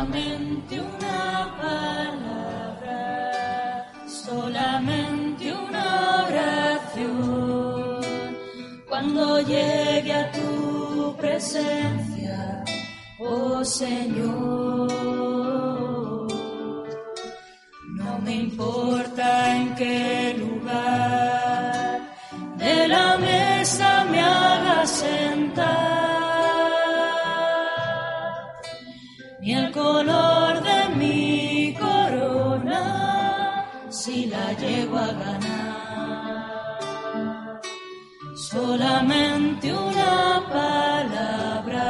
Solamente una palabra, solamente una oración. Cuando llegue a tu presencia, oh Señor, no me importa en qué lugar de la mesa me hagas sentar color de mi corona si la llego a ganar. Solamente una palabra,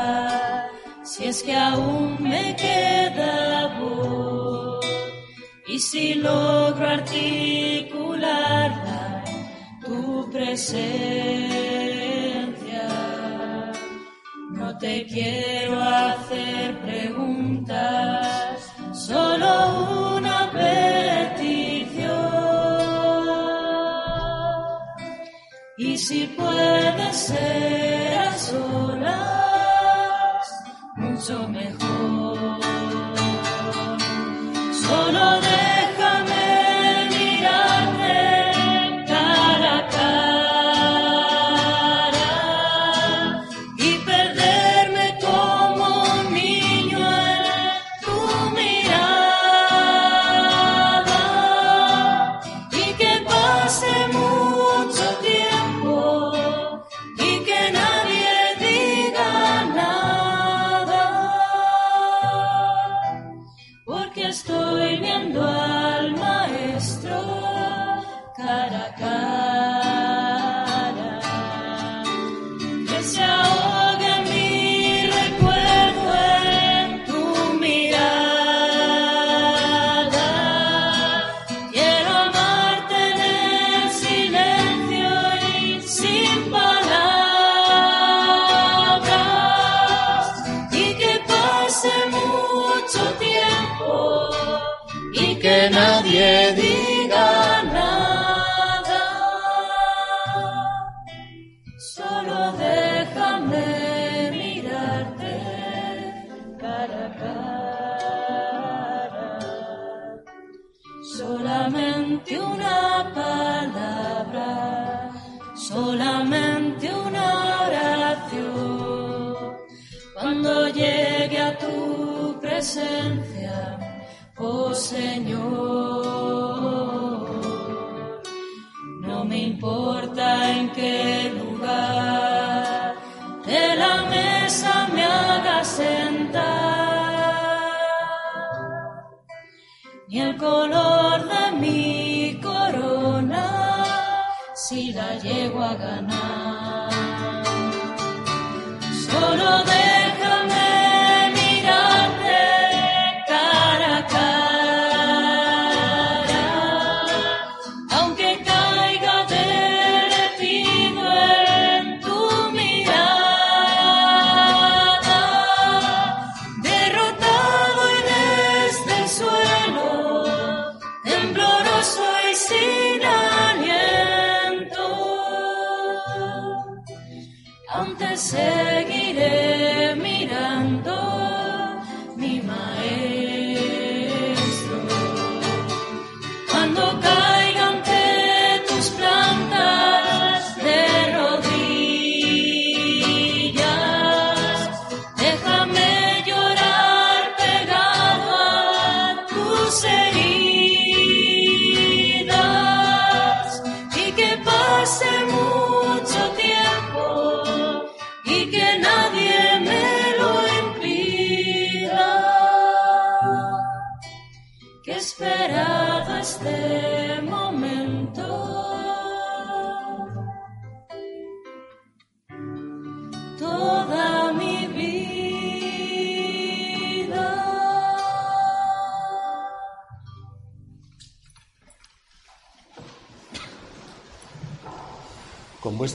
si es que aún me queda voz, y si logro articularla tu presencia. No te quiero hacer preguntas, solo una petición. Y si puede ser a solas, mucho mejor.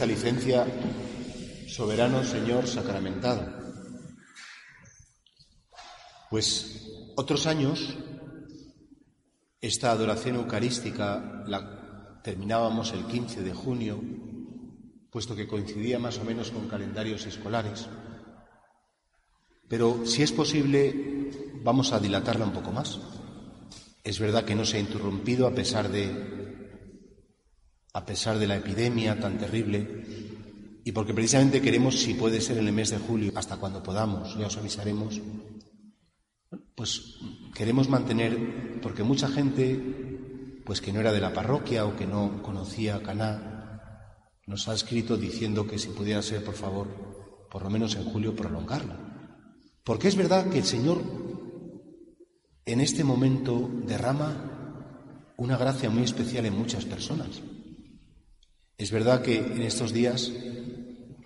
Licencia, soberano Señor sacramentado. Pues otros años, esta adoración eucarística la terminábamos el 15 de junio, puesto que coincidía más o menos con calendarios escolares. Pero si es posible, vamos a dilatarla un poco más. Es verdad que no se ha interrumpido a pesar de a pesar de la epidemia tan terrible y porque precisamente queremos, si puede ser en el mes de julio, hasta cuando podamos, ya os avisaremos, pues queremos mantener, porque mucha gente, pues que no era de la parroquia o que no conocía Caná, nos ha escrito diciendo que si pudiera ser, por favor, por lo menos en julio, prolongarla. Porque es verdad que el Señor en este momento derrama una gracia muy especial en muchas personas. Es verdad que en estos días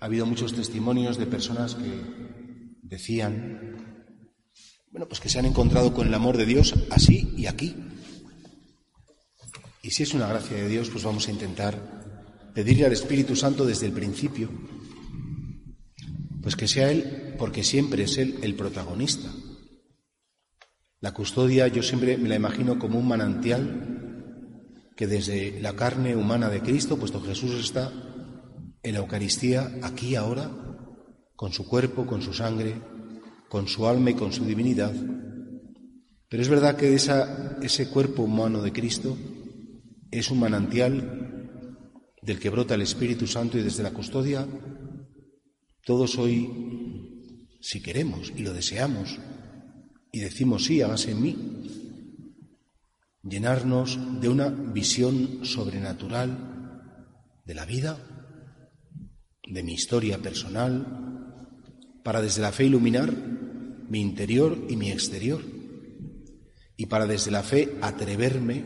ha habido muchos testimonios de personas que decían, bueno, pues que se han encontrado con el amor de Dios así y aquí. Y si es una gracia de Dios, pues vamos a intentar pedirle al Espíritu Santo desde el principio, pues que sea Él, porque siempre es Él el protagonista. La custodia yo siempre me la imagino como un manantial que desde la carne humana de Cristo, puesto Jesús está en la Eucaristía aquí ahora, con su cuerpo, con su sangre, con su alma y con su divinidad. Pero es verdad que ese cuerpo humano de Cristo es un manantial del que brota el Espíritu Santo y desde la custodia todos hoy, si queremos y lo deseamos, y decimos sí, hágase en mí, llenarnos de una visión sobrenatural de la vida, de mi historia personal, para desde la fe iluminar mi interior y mi exterior, y para desde la fe atreverme,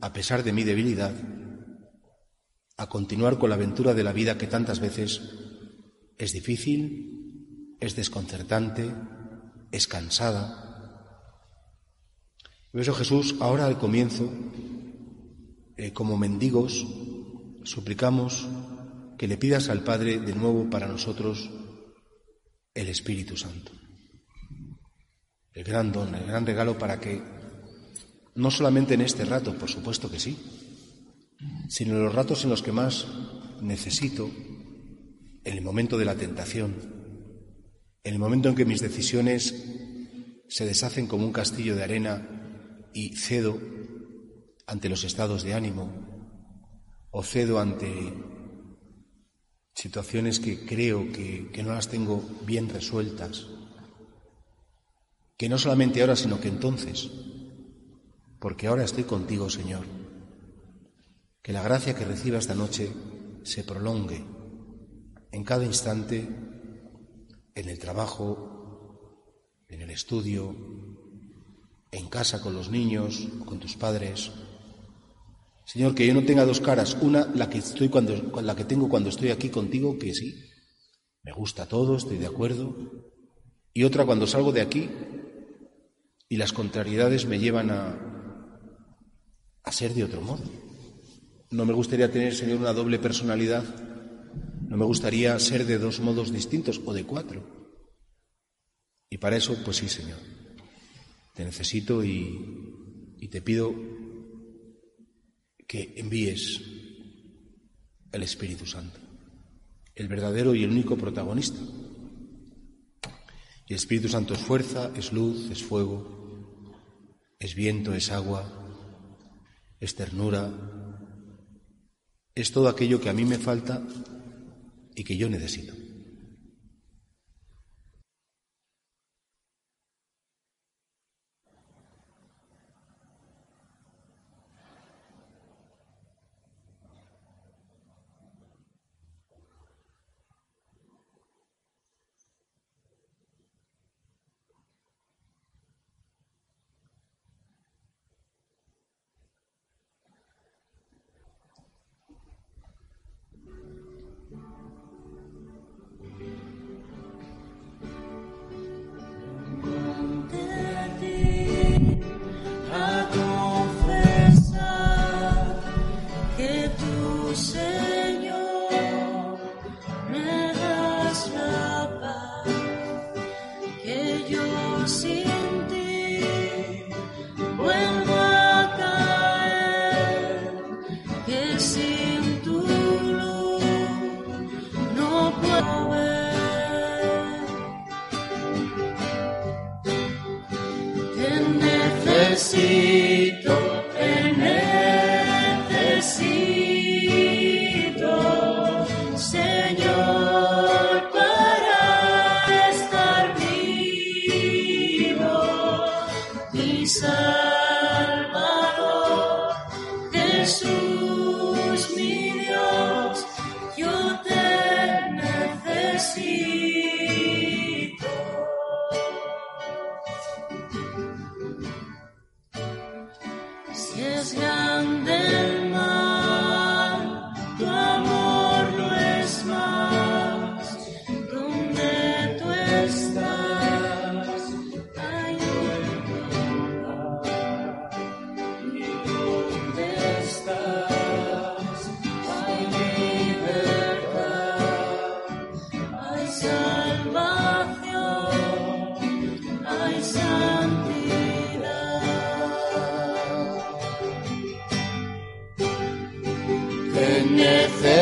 a pesar de mi debilidad, a continuar con la aventura de la vida que tantas veces es difícil, es desconcertante, es cansada, por eso Jesús, ahora al comienzo, eh, como mendigos, suplicamos que le pidas al Padre de nuevo para nosotros el Espíritu Santo. El gran don, el gran regalo para que, no solamente en este rato, por supuesto que sí, sino en los ratos en los que más necesito, en el momento de la tentación, en el momento en que mis decisiones se deshacen como un castillo de arena y cedo ante los estados de ánimo o cedo ante situaciones que creo que, no las tengo bien resueltas, que no solamente ahora, sino que entonces, porque ahora estoy contigo, Señor, que la gracia que reciba esta noche se prolongue en cada instante, en el trabajo, en el estudio, en casa con los niños, con tus padres. Señor, que yo no tenga dos caras, una la que estoy cuando la que tengo cuando estoy aquí contigo, que sí, me gusta todo, estoy de acuerdo, y otra cuando salgo de aquí y las contrariedades me llevan a, a ser de otro modo. No me gustaría tener, Señor, una doble personalidad, no me gustaría ser de dos modos distintos o de cuatro. Y para eso, pues sí, Señor. Te necesito y, te pido que envíes el Espíritu Santo, el verdadero y el único protagonista. Y el Espíritu Santo es fuerza, es luz, es fuego, es viento, es agua, es ternura, es todo aquello que a mí me falta y que yo necesito.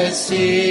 Necesito,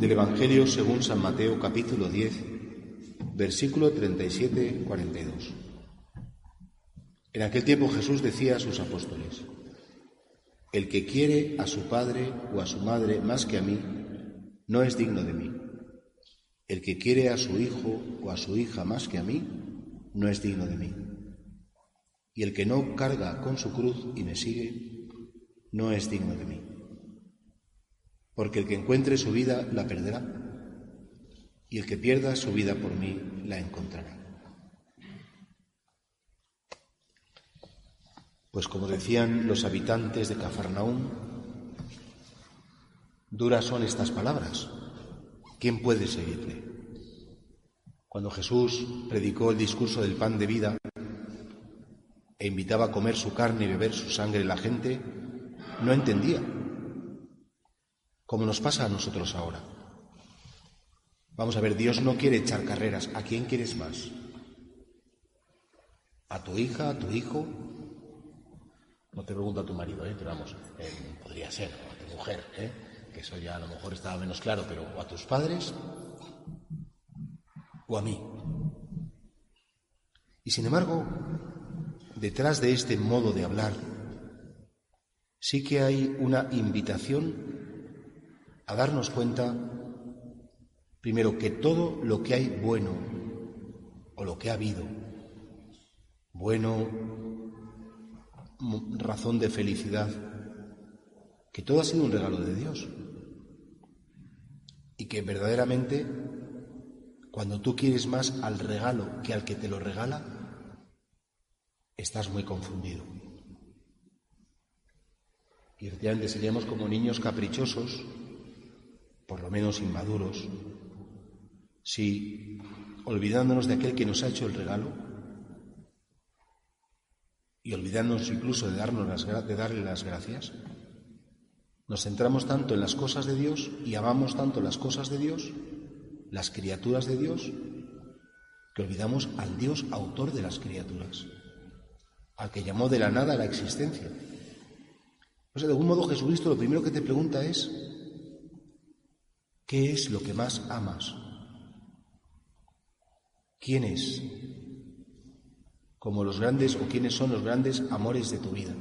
Del Evangelio según San Mateo capítulo 10, versículo 37-42. En aquel tiempo Jesús decía a sus apóstoles, El que quiere a su padre o a su madre más que a mí, no es digno de mí. El que quiere a su hijo o a su hija más que a mí, no es digno de mí. Y el que no carga con su cruz y me sigue, no es digno de mí. Porque el que encuentre su vida la perderá, y el que pierda su vida por mí la encontrará. Pues como decían los habitantes de Cafarnaúm, duras son estas palabras. ¿Quién puede seguirle? Cuando Jesús predicó el discurso del pan de vida e invitaba a comer su carne y beber su sangre la gente, no entendía, como nos pasa a nosotros ahora. Vamos a ver, Dios no quiere echar carreras. ¿A quién quieres más? ¿A tu hija, a tu hijo? No te pregunto a tu marido, ¿eh? pero vamos, eh, podría ser, o a tu mujer, ¿eh? que eso ya a lo mejor estaba menos claro, pero o a tus padres o a mí. Y sin embargo, detrás de este modo de hablar, sí que hay una invitación a darnos cuenta, primero, que todo lo que hay bueno o lo que ha habido, bueno, m- razón de felicidad, que todo ha sido un regalo de Dios. Y que verdaderamente, cuando tú quieres más al regalo que al que te lo regala, estás muy confundido. Y efectivamente seríamos como niños caprichosos, por lo menos inmaduros, si olvidándonos de aquel que nos ha hecho el regalo y olvidándonos incluso de, darnos de darle las gracias, nos centramos tanto en las cosas de Dios y amamos tanto las cosas de Dios, las criaturas de Dios, que olvidamos al Dios autor de las criaturas, al que llamó de la nada a la existencia. O sea, de algún modo Jesucristo lo primero que te pregunta es, ¿qué es lo que más amas? ¿Quién es? Como los grandes o quiénes son los grandes amores de tu vida.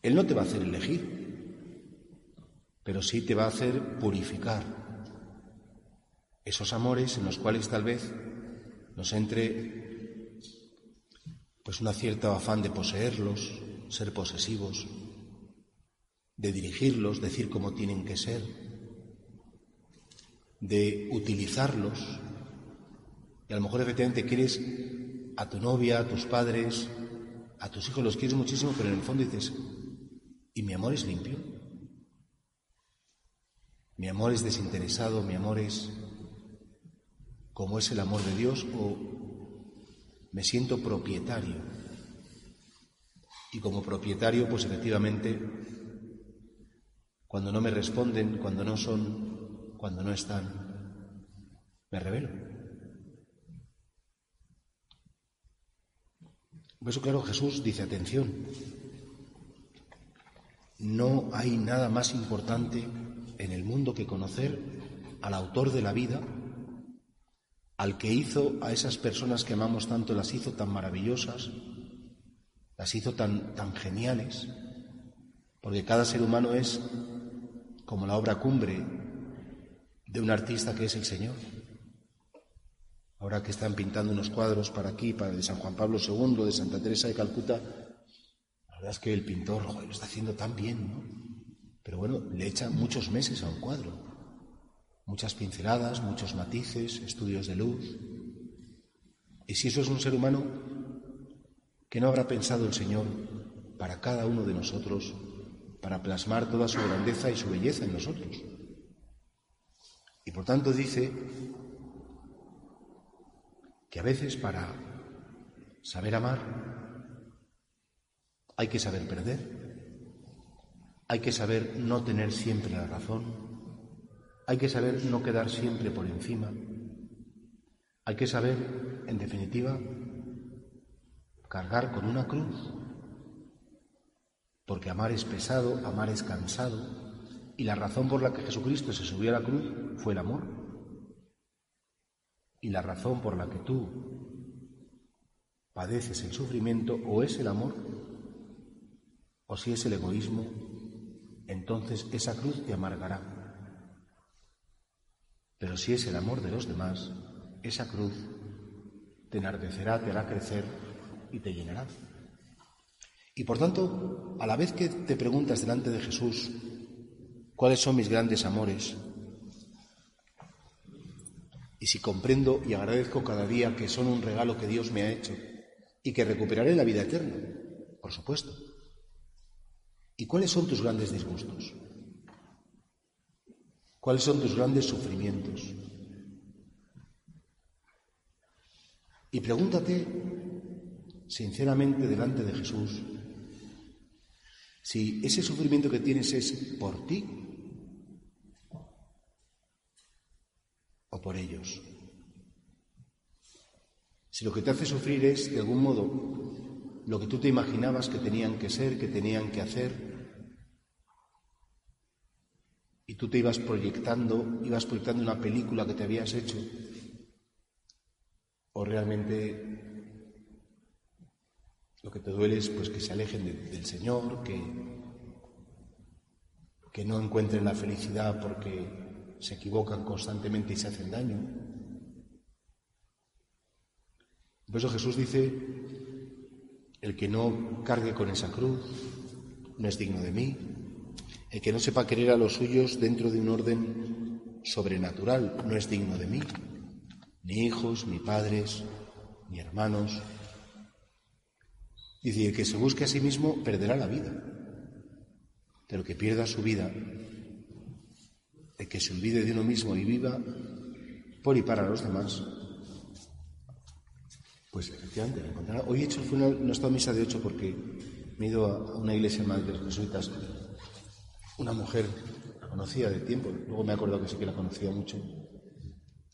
Él no te va a hacer elegir, pero sí te va a hacer purificar esos amores en los cuales tal vez nos entre pues una cierta afán de poseerlos, ser posesivos, de dirigirlos, decir cómo tienen que ser, de utilizarlos. Y a lo mejor efectivamente quieres a tu novia, a tus padres, a tus hijos, los quieres muchísimo, pero en el fondo dices, ¿y mi amor es limpio? ¿Mi amor es desinteresado? ¿Mi amor es como es el amor de Dios? ¿O me siento propietario? Y como propietario, pues efectivamente, cuando no me responden, cuando no son, cuando no están, me revelo. Por eso, claro, Jesús dice, atención, no hay nada más importante en el mundo que conocer al autor de la vida, al que hizo a esas personas que amamos tanto, las hizo tan maravillosas, las hizo tan, tan geniales, porque cada ser humano es como la obra cumbre de un artista que es el Señor. Ahora que están pintando unos cuadros para aquí, para de San Juan Pablo II, de Santa Teresa de Calcuta, la verdad es que el pintor lo está haciendo tan bien, ¿no? Pero bueno, le echa muchos meses a un cuadro, muchas pinceladas, muchos matices, estudios de luz. Y si eso es un ser humano, que no habrá pensado el Señor para cada uno de nosotros, para plasmar toda su grandeza y su belleza en nosotros. Y por tanto dice que a veces para saber amar hay que saber perder, hay que saber no tener siempre la razón, hay que saber no quedar siempre por encima, hay que saber, en definitiva, cargar con una cruz, porque amar es pesado, amar es cansado, y la razón por la que Jesucristo se subió a la cruz fue el amor. Y la razón por la que tú padeces el sufrimiento o es el amor, o si es el egoísmo, entonces esa cruz te amargará. Pero si es el amor de los demás, esa cruz te enardecerá, te hará crecer y te llenará. Y por tanto, a la vez que te preguntas delante de Jesús, ¿cuáles son mis grandes amores? Y si comprendo y agradezco cada día que son un regalo que Dios me ha hecho y que recuperaré la vida eterna, por supuesto. ¿Y cuáles son tus grandes disgustos? ¿Cuáles son tus grandes sufrimientos? Y pregúntate sinceramente delante de Jesús si ese sufrimiento que tienes es por ti o por ellos. Si lo que te hace sufrir es, de algún modo, lo que tú te imaginabas que tenían que ser, que tenían que hacer, y tú te ibas proyectando, ibas proyectando una película que te habías hecho, o realmente lo que te duele es pues, que se alejen del Señor, que, que no encuentren la felicidad porque se equivocan constantemente y se hacen daño. Por eso Jesús dice, el que no cargue con esa cruz no es digno de mí, el que no sepa querer a los suyos dentro de un orden sobrenatural no es digno de mí, ni hijos, ni padres, ni hermanos. Dice, el que se busque a sí mismo perderá la vida. Pero que pierda su vida, de que se olvide de uno mismo y viva por y para los demás, pues efectivamente encontrará. Hoy he hecho el funeral, no he estado en misa de ocho porque me he ido a una iglesia más de jesuitas. Una mujer, la conocía de tiempo, luego me he acordado que sí que la conocía mucho,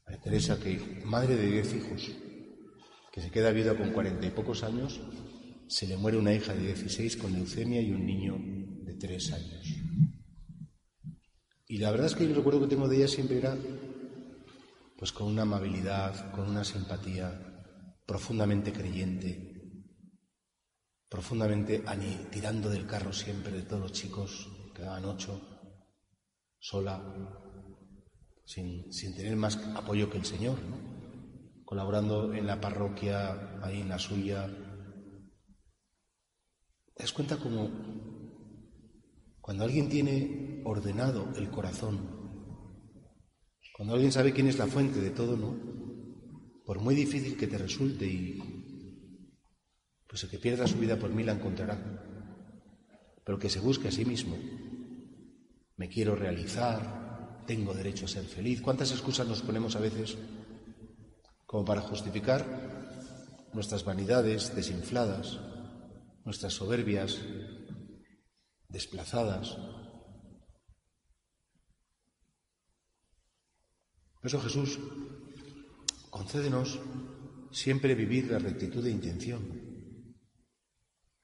a Teresa, que madre de diez hijos, que se queda viuda con cuarenta y pocos años, se le muere una hija de dieciséis con leucemia y un niño de tres años. Y la verdad es que el recuerdo que tengo de ella siempre era pues con una amabilidad, con una simpatía, profundamente creyente, profundamente tirando del carro siempre de todos los chicos, quedaban ocho, sola, sin, sin tener más apoyo que el Señor, colaborando en la parroquia, ahí en la suya. ¿Te das cuenta como cuando alguien tiene ordenado el corazón, cuando alguien sabe quién es la fuente de todo, ¿no? Por muy difícil que te resulte y pues el que pierda su vida por mí la encontrará. Pero que se busque a sí mismo. Me quiero realizar, tengo derecho a ser feliz. ¿Cuántas excusas nos ponemos a veces como para justificar nuestras vanidades desinfladas, nuestras soberbias desplazadas? Por eso Jesús, concédenos siempre vivir la rectitud de intención.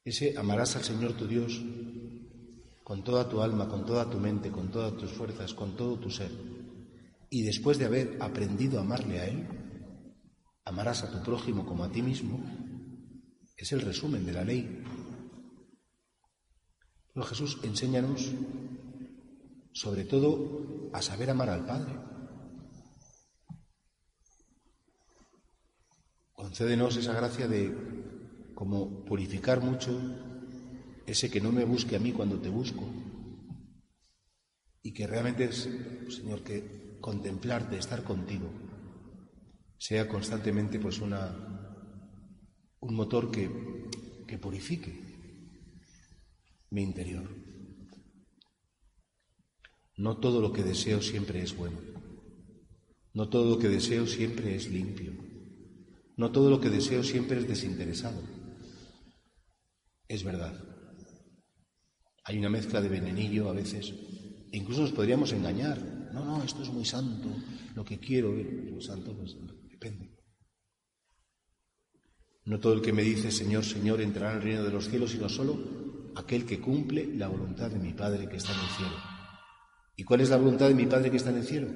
Ese amarás al Señor tu Dios con toda tu alma, con toda tu mente, con todas tus fuerzas, con todo tu ser. Y después de haber aprendido a amarle a Él, amarás a tu prójimo como a ti mismo, es el resumen de la ley. Pero Jesús, enséñanos sobre todo a saber amar al Padre. Concédenos esa gracia de como purificar mucho ese que no me busque a mí cuando te busco. Y que realmente es, Señor, que contemplarte, estar contigo, sea constantemente pues una, un motor que, que purifique mi interior. No todo lo que deseo siempre es bueno. No todo lo que deseo siempre es limpio. No todo lo que deseo siempre es desinteresado. Es verdad. Hay una mezcla de venenillo a veces. E incluso nos podríamos engañar. No, no, esto es muy santo. Lo que quiero es santo, pues depende. No todo el que me dice Señor, Señor entrará en el reino de los cielos, sino solo aquel que cumple la voluntad de mi Padre que está en el cielo. ¿Y cuál es la voluntad de mi Padre que está en el cielo?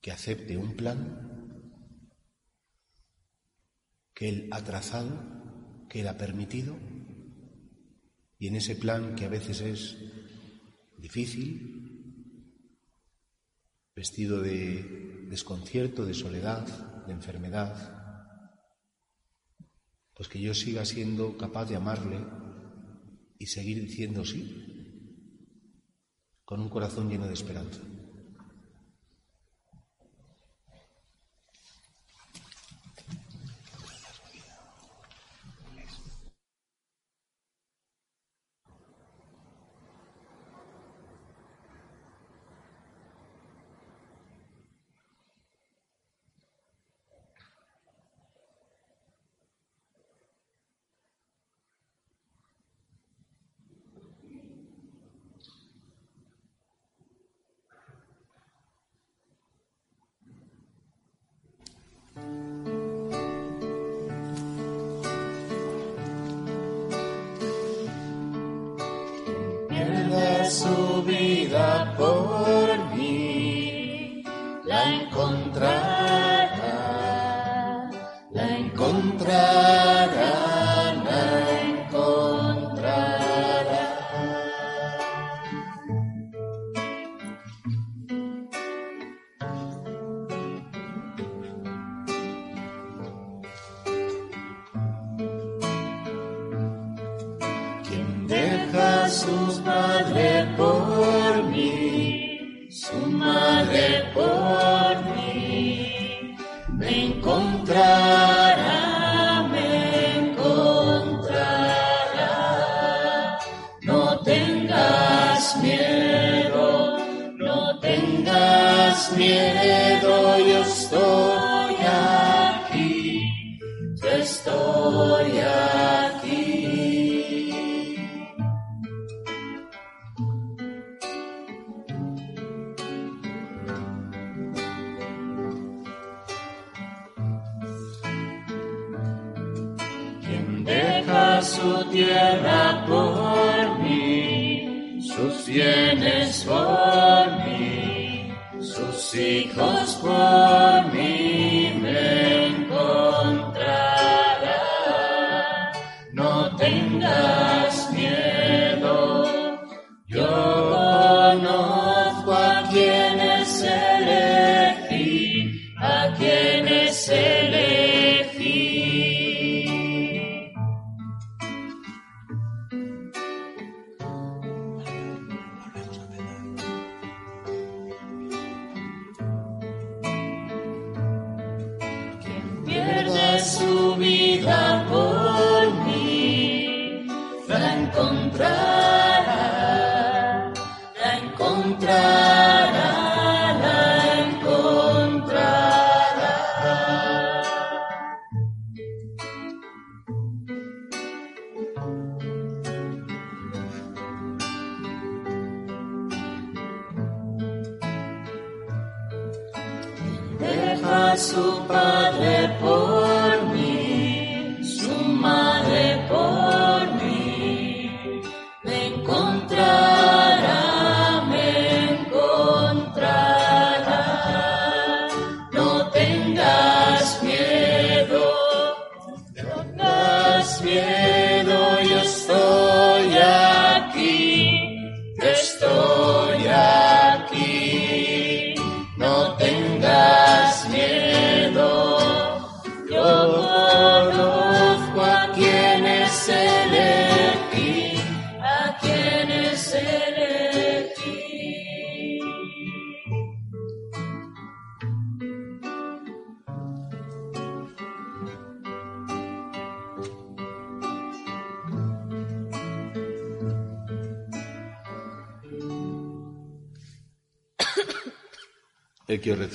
Que acepte un plan que Él ha trazado, que Él ha permitido y en ese plan que a veces es difícil, vestido de desconcierto, de soledad, de enfermedad, pues que yo siga siendo capaz de amarle y seguir diciendo sí, con un corazón lleno de esperanza.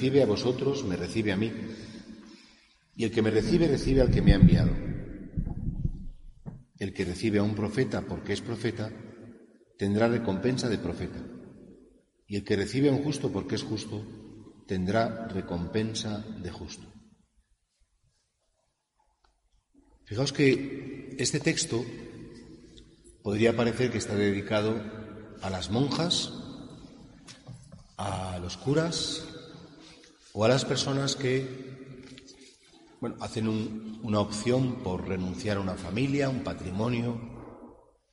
Recibe a vosotros me recibe a mí, y el que me recibe recibe al que me ha enviado. El que recibe a un profeta porque es profeta tendrá recompensa de profeta, y el que recibe a un justo porque es justo tendrá recompensa de justo. Fijaos que este texto podría parecer que está dedicado a las monjas, a los curas o a las personas que bueno, hacen un- una opción por renunciar a una familia, a un patrimonio,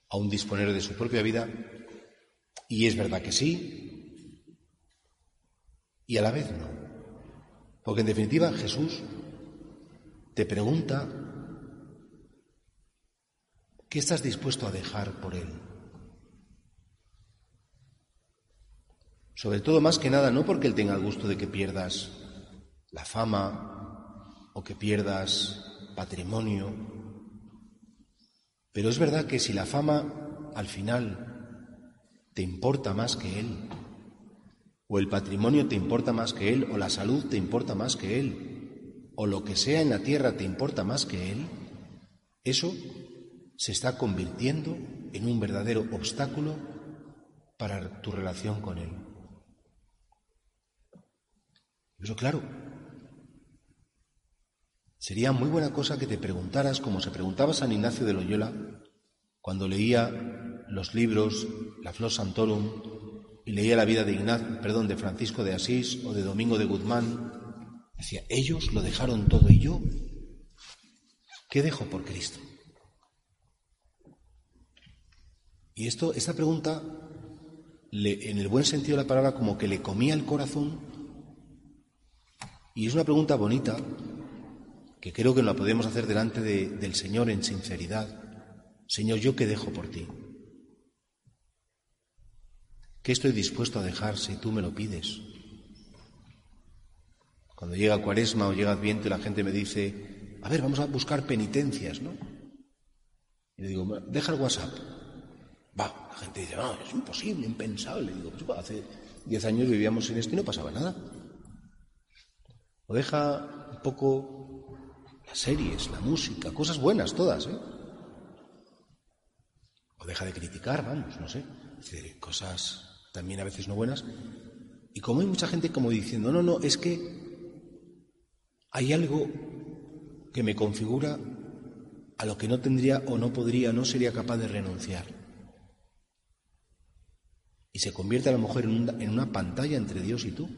a un disponer de su propia vida. Y es verdad que sí, y a la vez no. Porque en definitiva Jesús te pregunta, ¿qué estás dispuesto a dejar por Él? Sobre todo, más que nada, no porque Él tenga el gusto de que pierdas la fama o que pierdas patrimonio, pero es verdad que si la fama al final te importa más que Él, o el patrimonio te importa más que Él, o la salud te importa más que Él, o lo que sea en la tierra te importa más que Él, eso se está convirtiendo en un verdadero obstáculo para tu relación con Él. Eso claro, sería muy buena cosa que te preguntaras, como se preguntaba San Ignacio de Loyola, cuando leía los libros La Flor Santorum y leía la vida de Ignacio, perdón, de Francisco de Asís o de Domingo de Guzmán, decía, ellos lo dejaron todo y yo, ¿qué dejo por Cristo? Y esto, esta pregunta, en el buen sentido de la palabra, como que le comía el corazón. Y es una pregunta bonita, que creo que la podemos hacer delante de- del Señor en sinceridad. Señor, ¿yo qué dejo por ti? ¿Qué estoy dispuesto a dejar si tú me lo pides? Cuando llega Cuaresma o llega Adviento y la gente me dice, a ver, vamos a buscar penitencias, ¿no? Y le digo, deja el WhatsApp. Va, la gente dice, no, es imposible, impensable. Digo, pues, hace diez años vivíamos sin esto y no pasaba nada. O deja un poco las series, la música, cosas buenas todas, ¿eh? O deja de criticar, vamos, no sé. cosas también a veces no buenas. Y como hay mucha gente como diciendo, no, no, es que hay algo que me configura a lo que no tendría o no podría, no sería capaz de renunciar. Y se convierte a la mujer en una, pantalla entre Dios y tú.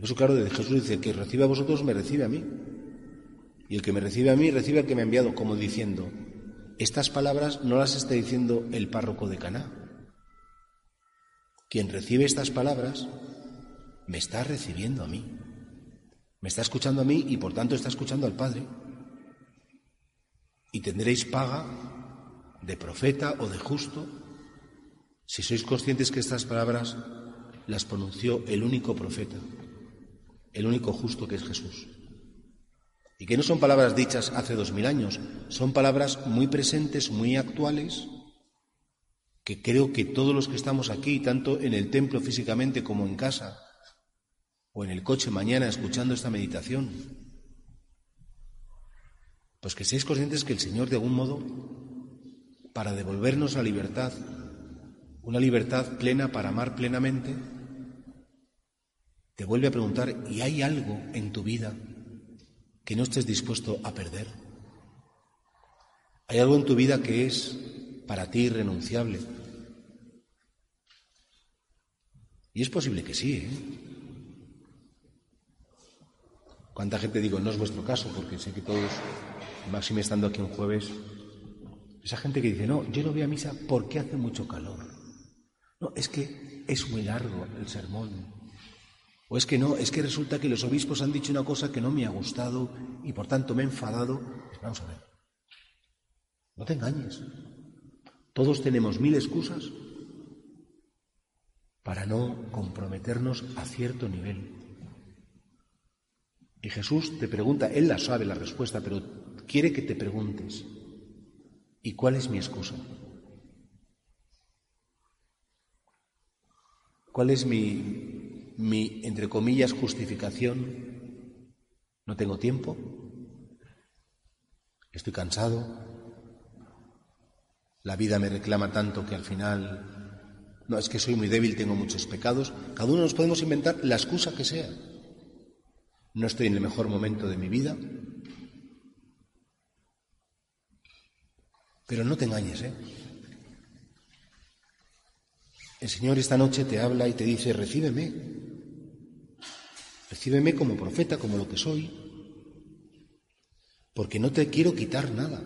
Por eso, claro, Jesús dice, el que recibe a vosotros me recibe a mí. Y el que me recibe a mí recibe al que me ha enviado, como diciendo, estas palabras no las está diciendo el párroco de Caná. Quien recibe estas palabras me está recibiendo a mí. Me está escuchando a mí y por tanto está escuchando al Padre y tendréis paga de profeta o de justo si sois conscientes que estas palabras las pronunció el único profeta, el único justo que es Jesús. Y que no son palabras dichas hace dos mil años, son palabras muy presentes, muy actuales, que creo que todos los que estamos aquí, tanto en el templo físicamente como en casa, o en el coche mañana escuchando esta meditación, pues que seáis conscientes que el Señor, de algún modo, para devolvernos la libertad, una libertad plena para amar plenamente, te vuelve a preguntar, ¿y hay algo en tu vida que no estés dispuesto a perder? ¿Hay algo en tu vida que es para ti irrenunciable? Y es posible que sí, ¿eh? ¿Cuánta gente digo, no es vuestro caso, porque sé que todos máxime estando aquí un jueves, esa gente que dice, no, yo no voy a misa porque hace mucho calor. No, es que es muy largo el sermón. O es que no, es que resulta que los obispos han dicho una cosa que no me ha gustado y por tanto me he enfadado. Vamos a ver. No te engañes. Todos tenemos mil excusas para no comprometernos a cierto nivel. Y Jesús te pregunta, Él la sabe la respuesta, pero quiere que te preguntes, ¿y cuál es mi excusa? ¿Cuál es mi, mi, entre comillas, justificación? ¿No tengo tiempo? ¿Estoy cansado? ¿La vida me reclama tanto que al final... No, es que soy muy débil, tengo muchos pecados. Cada uno nos podemos inventar la excusa que sea. No estoy en el mejor momento de mi vida, Pero no te engañes, ¿eh? El Señor esta noche te habla y te dice, recíbeme, recíbeme como profeta, como lo que soy, porque no te quiero quitar nada,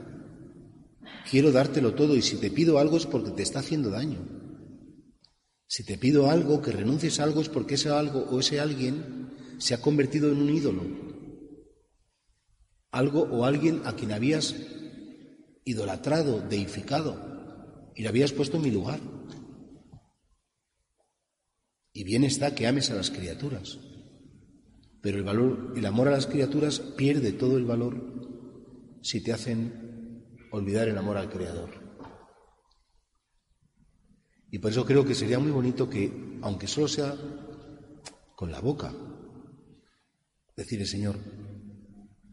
quiero dártelo todo y si te pido algo es porque te está haciendo daño. Si te pido algo, que renuncies a algo es porque ese algo o ese alguien se ha convertido en un ídolo. Algo o alguien a quien habías idolatrado, deificado, y lo habías puesto en mi lugar. Y bien está que ames a las criaturas, pero el valor, el amor a las criaturas pierde todo el valor si te hacen olvidar el amor al Creador. Y por eso creo que sería muy bonito que, aunque solo sea con la boca, decirle, Señor,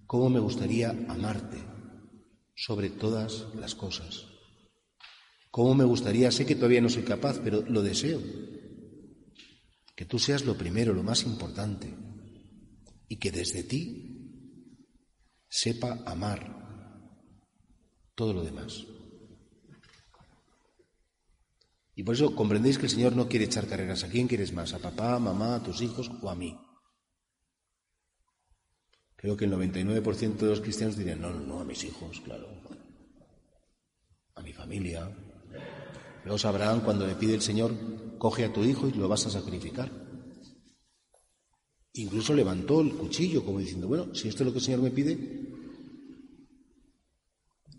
¿cómo me gustaría amarte? sobre todas las cosas. ¿Cómo me gustaría? Sé que todavía no soy capaz, pero lo deseo. Que tú seas lo primero, lo más importante, y que desde ti sepa amar todo lo demás. Y por eso comprendéis que el Señor no quiere echar carreras. ¿A quién quieres más? ¿A papá, a mamá, a tus hijos o a mí? Creo que el 99% de los cristianos dirían, no, no, no, a mis hijos, claro, a mi familia. Luego Abraham, cuando le pide el Señor, coge a tu hijo y lo vas a sacrificar. Incluso levantó el cuchillo como diciendo, bueno, si esto es lo que el Señor me pide.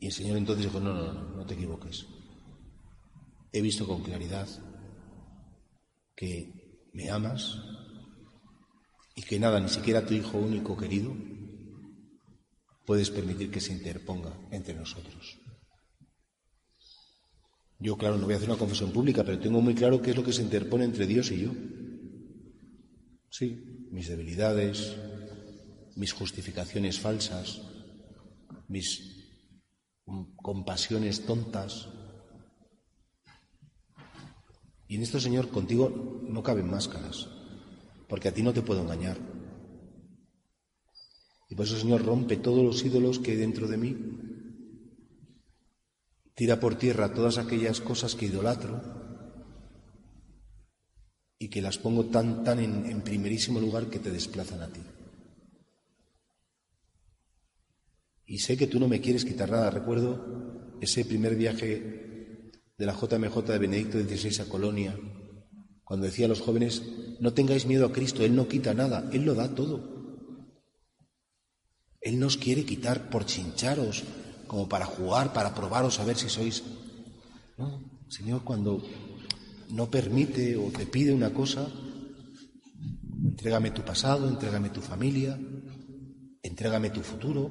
Y el Señor entonces dijo, no, no, no, no te equivoques. He visto con claridad que me amas y que nada, ni siquiera tu hijo único querido, puedes permitir que se interponga entre nosotros. Yo, claro, no voy a hacer una confesión pública, pero tengo muy claro qué es lo que se interpone entre Dios y yo. Sí, mis debilidades, mis justificaciones falsas, mis compasiones tontas. Y en esto, Señor, contigo no caben máscaras, porque a ti no te puedo engañar. Y por eso, Señor, rompe todos los ídolos que hay dentro de mí, tira por tierra todas aquellas cosas que idolatro y que las pongo tan, tan en, en primerísimo lugar que te desplazan a ti. Y sé que tú no me quieres quitar nada. Recuerdo ese primer viaje de la JMJ de Benedicto XVI a Colonia, cuando decía a los jóvenes, no tengáis miedo a Cristo, Él no quita nada, Él lo da todo. Él nos quiere quitar por chincharos, como para jugar, para probaros a ver si sois... Señor, cuando no permite o te pide una cosa, entrégame tu pasado, entrégame tu familia, entrégame tu futuro,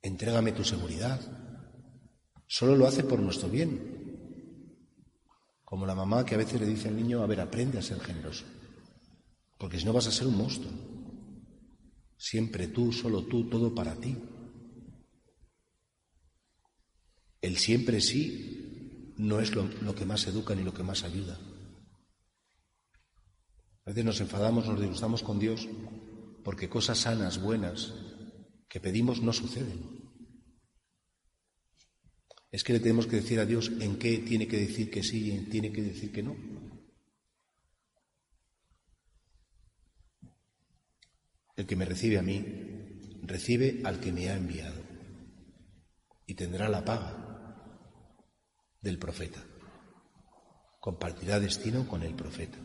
entrégame tu seguridad. Solo lo hace por nuestro bien. Como la mamá que a veces le dice al niño, a ver, aprende a ser generoso, porque si no vas a ser un monstruo. Siempre tú, solo tú, todo para ti. El siempre sí no es lo, que más educa ni lo que más ayuda. A veces nos enfadamos, nos disgustamos con Dios porque cosas sanas, buenas, que pedimos no suceden. Es que le tenemos que decir a Dios en qué tiene que decir que sí y en tiene que decir que no. El que me recibe a mí, recibe al que me ha enviado y tendrá la paga del profeta. Compartirá destino con el profeta.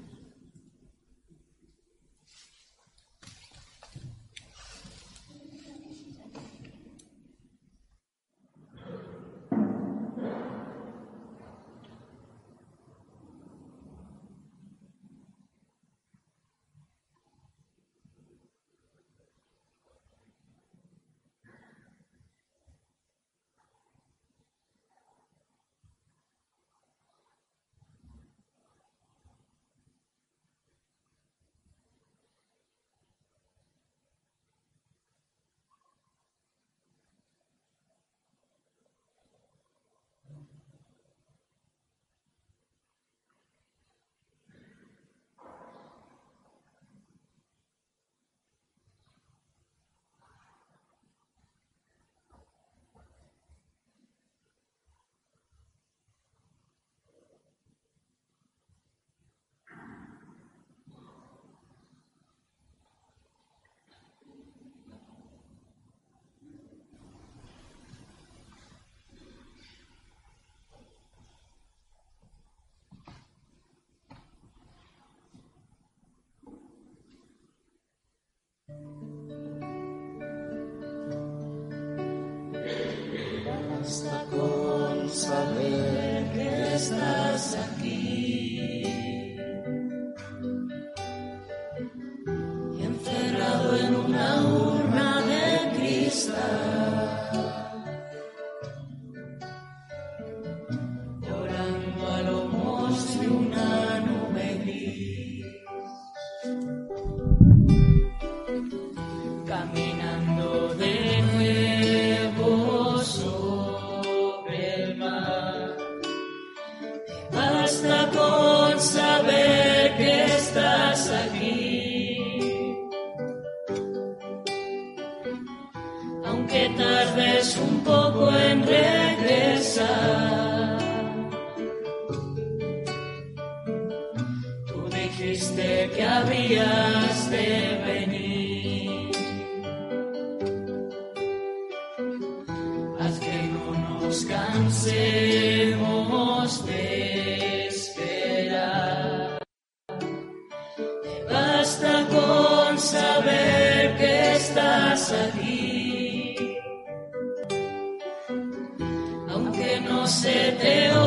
No se te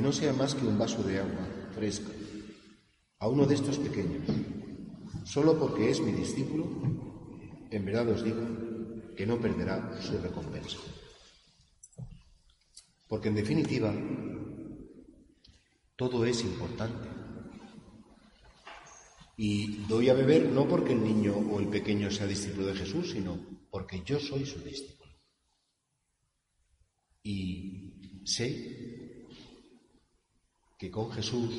que no sea más que un vaso de agua fresca, a uno de estos pequeños, solo porque es mi discípulo, en verdad os digo que no perderá su recompensa. Porque en definitiva, todo es importante. Y doy a beber no porque el niño o el pequeño sea discípulo de Jesús, sino porque yo soy su discípulo. Y sé que con Jesús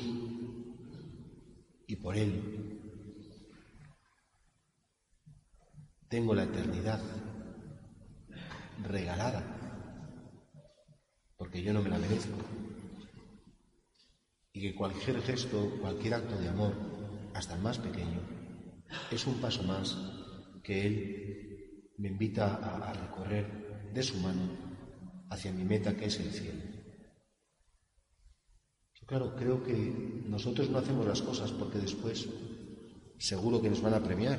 y por Él tengo la eternidad regalada, porque yo no me la merezco, y que cualquier gesto, cualquier acto de amor, hasta el más pequeño, es un paso más que Él me invita a, recorrer de su mano hacia mi meta que es el cielo. Claro, creo que nosotros no hacemos las cosas porque después seguro que nos van a premiar.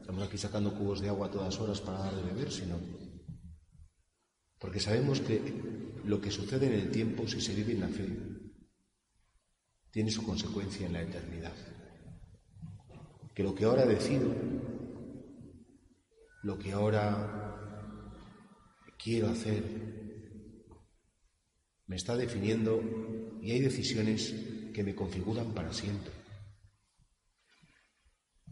Estamos aquí sacando cubos de agua a todas horas para dar de beber, sino porque sabemos que lo que sucede en el tiempo, si se vive en la fe, tiene su consecuencia en la eternidad. Que lo que ahora decido, lo que ahora quiero hacer, me está definiendo y hay decisiones que me configuran para siempre.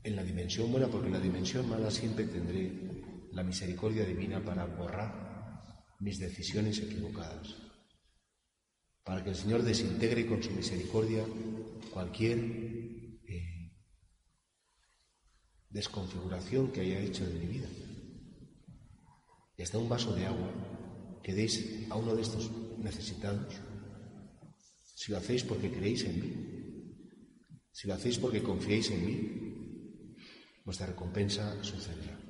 En la dimensión buena, porque en la dimensión mala siempre tendré la misericordia divina para borrar mis decisiones equivocadas, para que el Señor desintegre con su misericordia cualquier eh, desconfiguración que haya hecho de mi vida. Y hasta un vaso de agua que deis a uno de estos necesitados, si lo hacéis porque creéis en mí, si lo hacéis porque confiéis en mí, vuestra recompensa sucederá.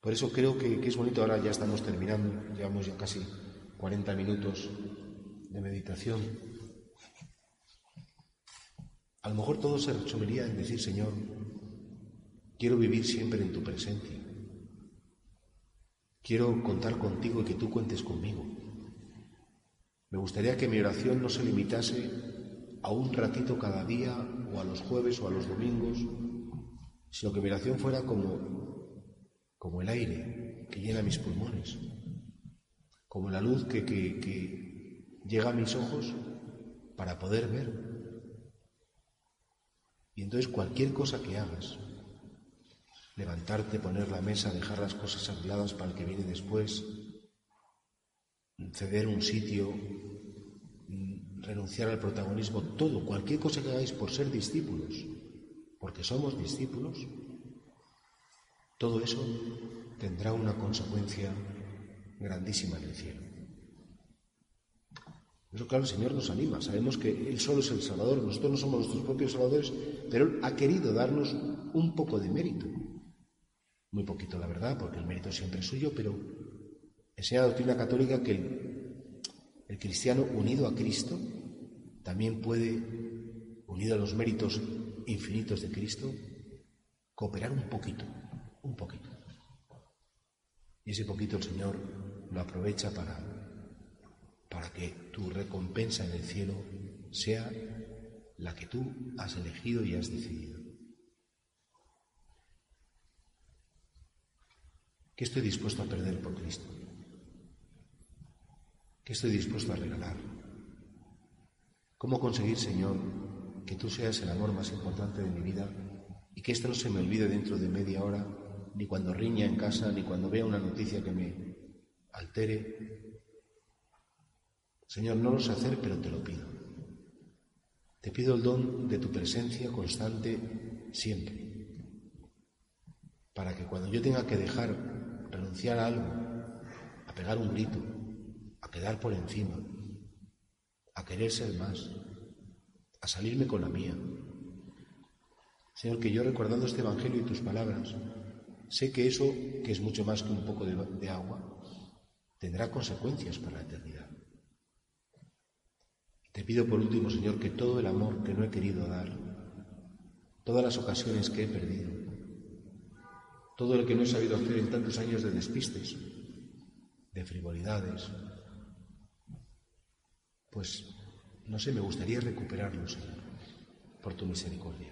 Por eso creo que, es bonito, ahora ya estamos terminando, llevamos ya casi 40 minutos de meditación. A lo mejor todo se resumiría en decir, Señor, quiero vivir siempre en tu presencia. Quiero contar contigo y que tú cuentes conmigo. Me gustaría que mi oración no se limitase a un ratito cada día o a los jueves o a los domingos, sino que mi oración fuera como como el aire que llena mis pulmones, como la luz que, llega a mis ojos para poder ver. Y entonces cualquier cosa que hagas, levantarte, poner la mesa, dejar las cosas arregladas para el que viene después, ceder un sitio, renunciar al protagonismo, todo, cualquier cosa que hagáis por ser discípulos, porque somos discípulos, todo eso tendrá una consecuencia grandísima en el cielo. Eso, claro, el Señor nos anima. Sabemos que Él solo es el Salvador, nosotros no somos nuestros propios salvadores, pero Él ha querido darnos un poco de mérito. Muy poquito, la verdad, porque el mérito siempre es suyo, pero enseña la doctrina católica que el, el cristiano unido a Cristo también puede, unido a los méritos infinitos de Cristo, cooperar un poquito un poquito. Y ese poquito el Señor lo aprovecha para, para que tu recompensa en el cielo sea la que tú has elegido y has decidido. ¿Qué estoy dispuesto a perder por Cristo? ¿Qué estoy dispuesto a regalar? ¿Cómo conseguir, Señor, que tú seas el amor más importante de mi vida y que esto no se me olvide dentro de media hora ni cuando riña en casa, ni cuando vea una noticia que me altere. Señor, no lo sé hacer, pero te lo pido. Te pido el don de tu presencia constante siempre, para que cuando yo tenga que dejar, renunciar a algo, a pegar un grito, a quedar por encima, a querer ser más, a salirme con la mía. Señor, que yo recordando este Evangelio y tus palabras, Sé que eso, que es mucho más que un poco de, agua, tendrá consecuencias para la eternidad. Te pido por último, Señor, que todo el amor que no he querido dar, todas las ocasiones que he perdido, todo lo que no he sabido hacer en tantos años de despistes, de frivolidades, pues no sé, me gustaría recuperarlo, Señor, por tu misericordia.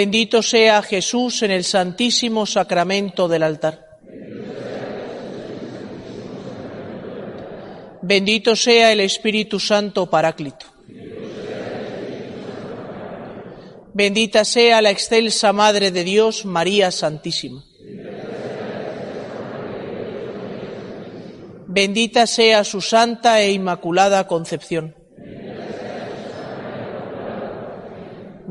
Bendito sea Jesús en el santísimo sacramento del altar. Bendito sea el Espíritu Santo Paráclito. Bendita sea la excelsa Madre de Dios, María Santísima. Bendita sea su santa e inmaculada concepción.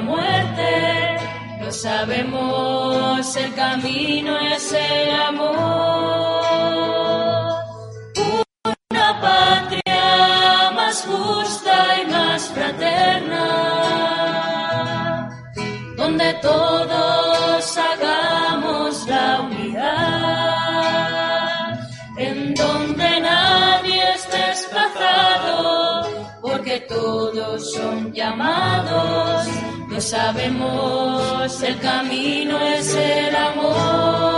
Muerte. Lo sabemos, el camino es el amor una patria más justa y más fraterna, donde todos hagamos la unidad, en donde nadie es desplazado, porque todos son llamados, no sabemos, el camino es el amor.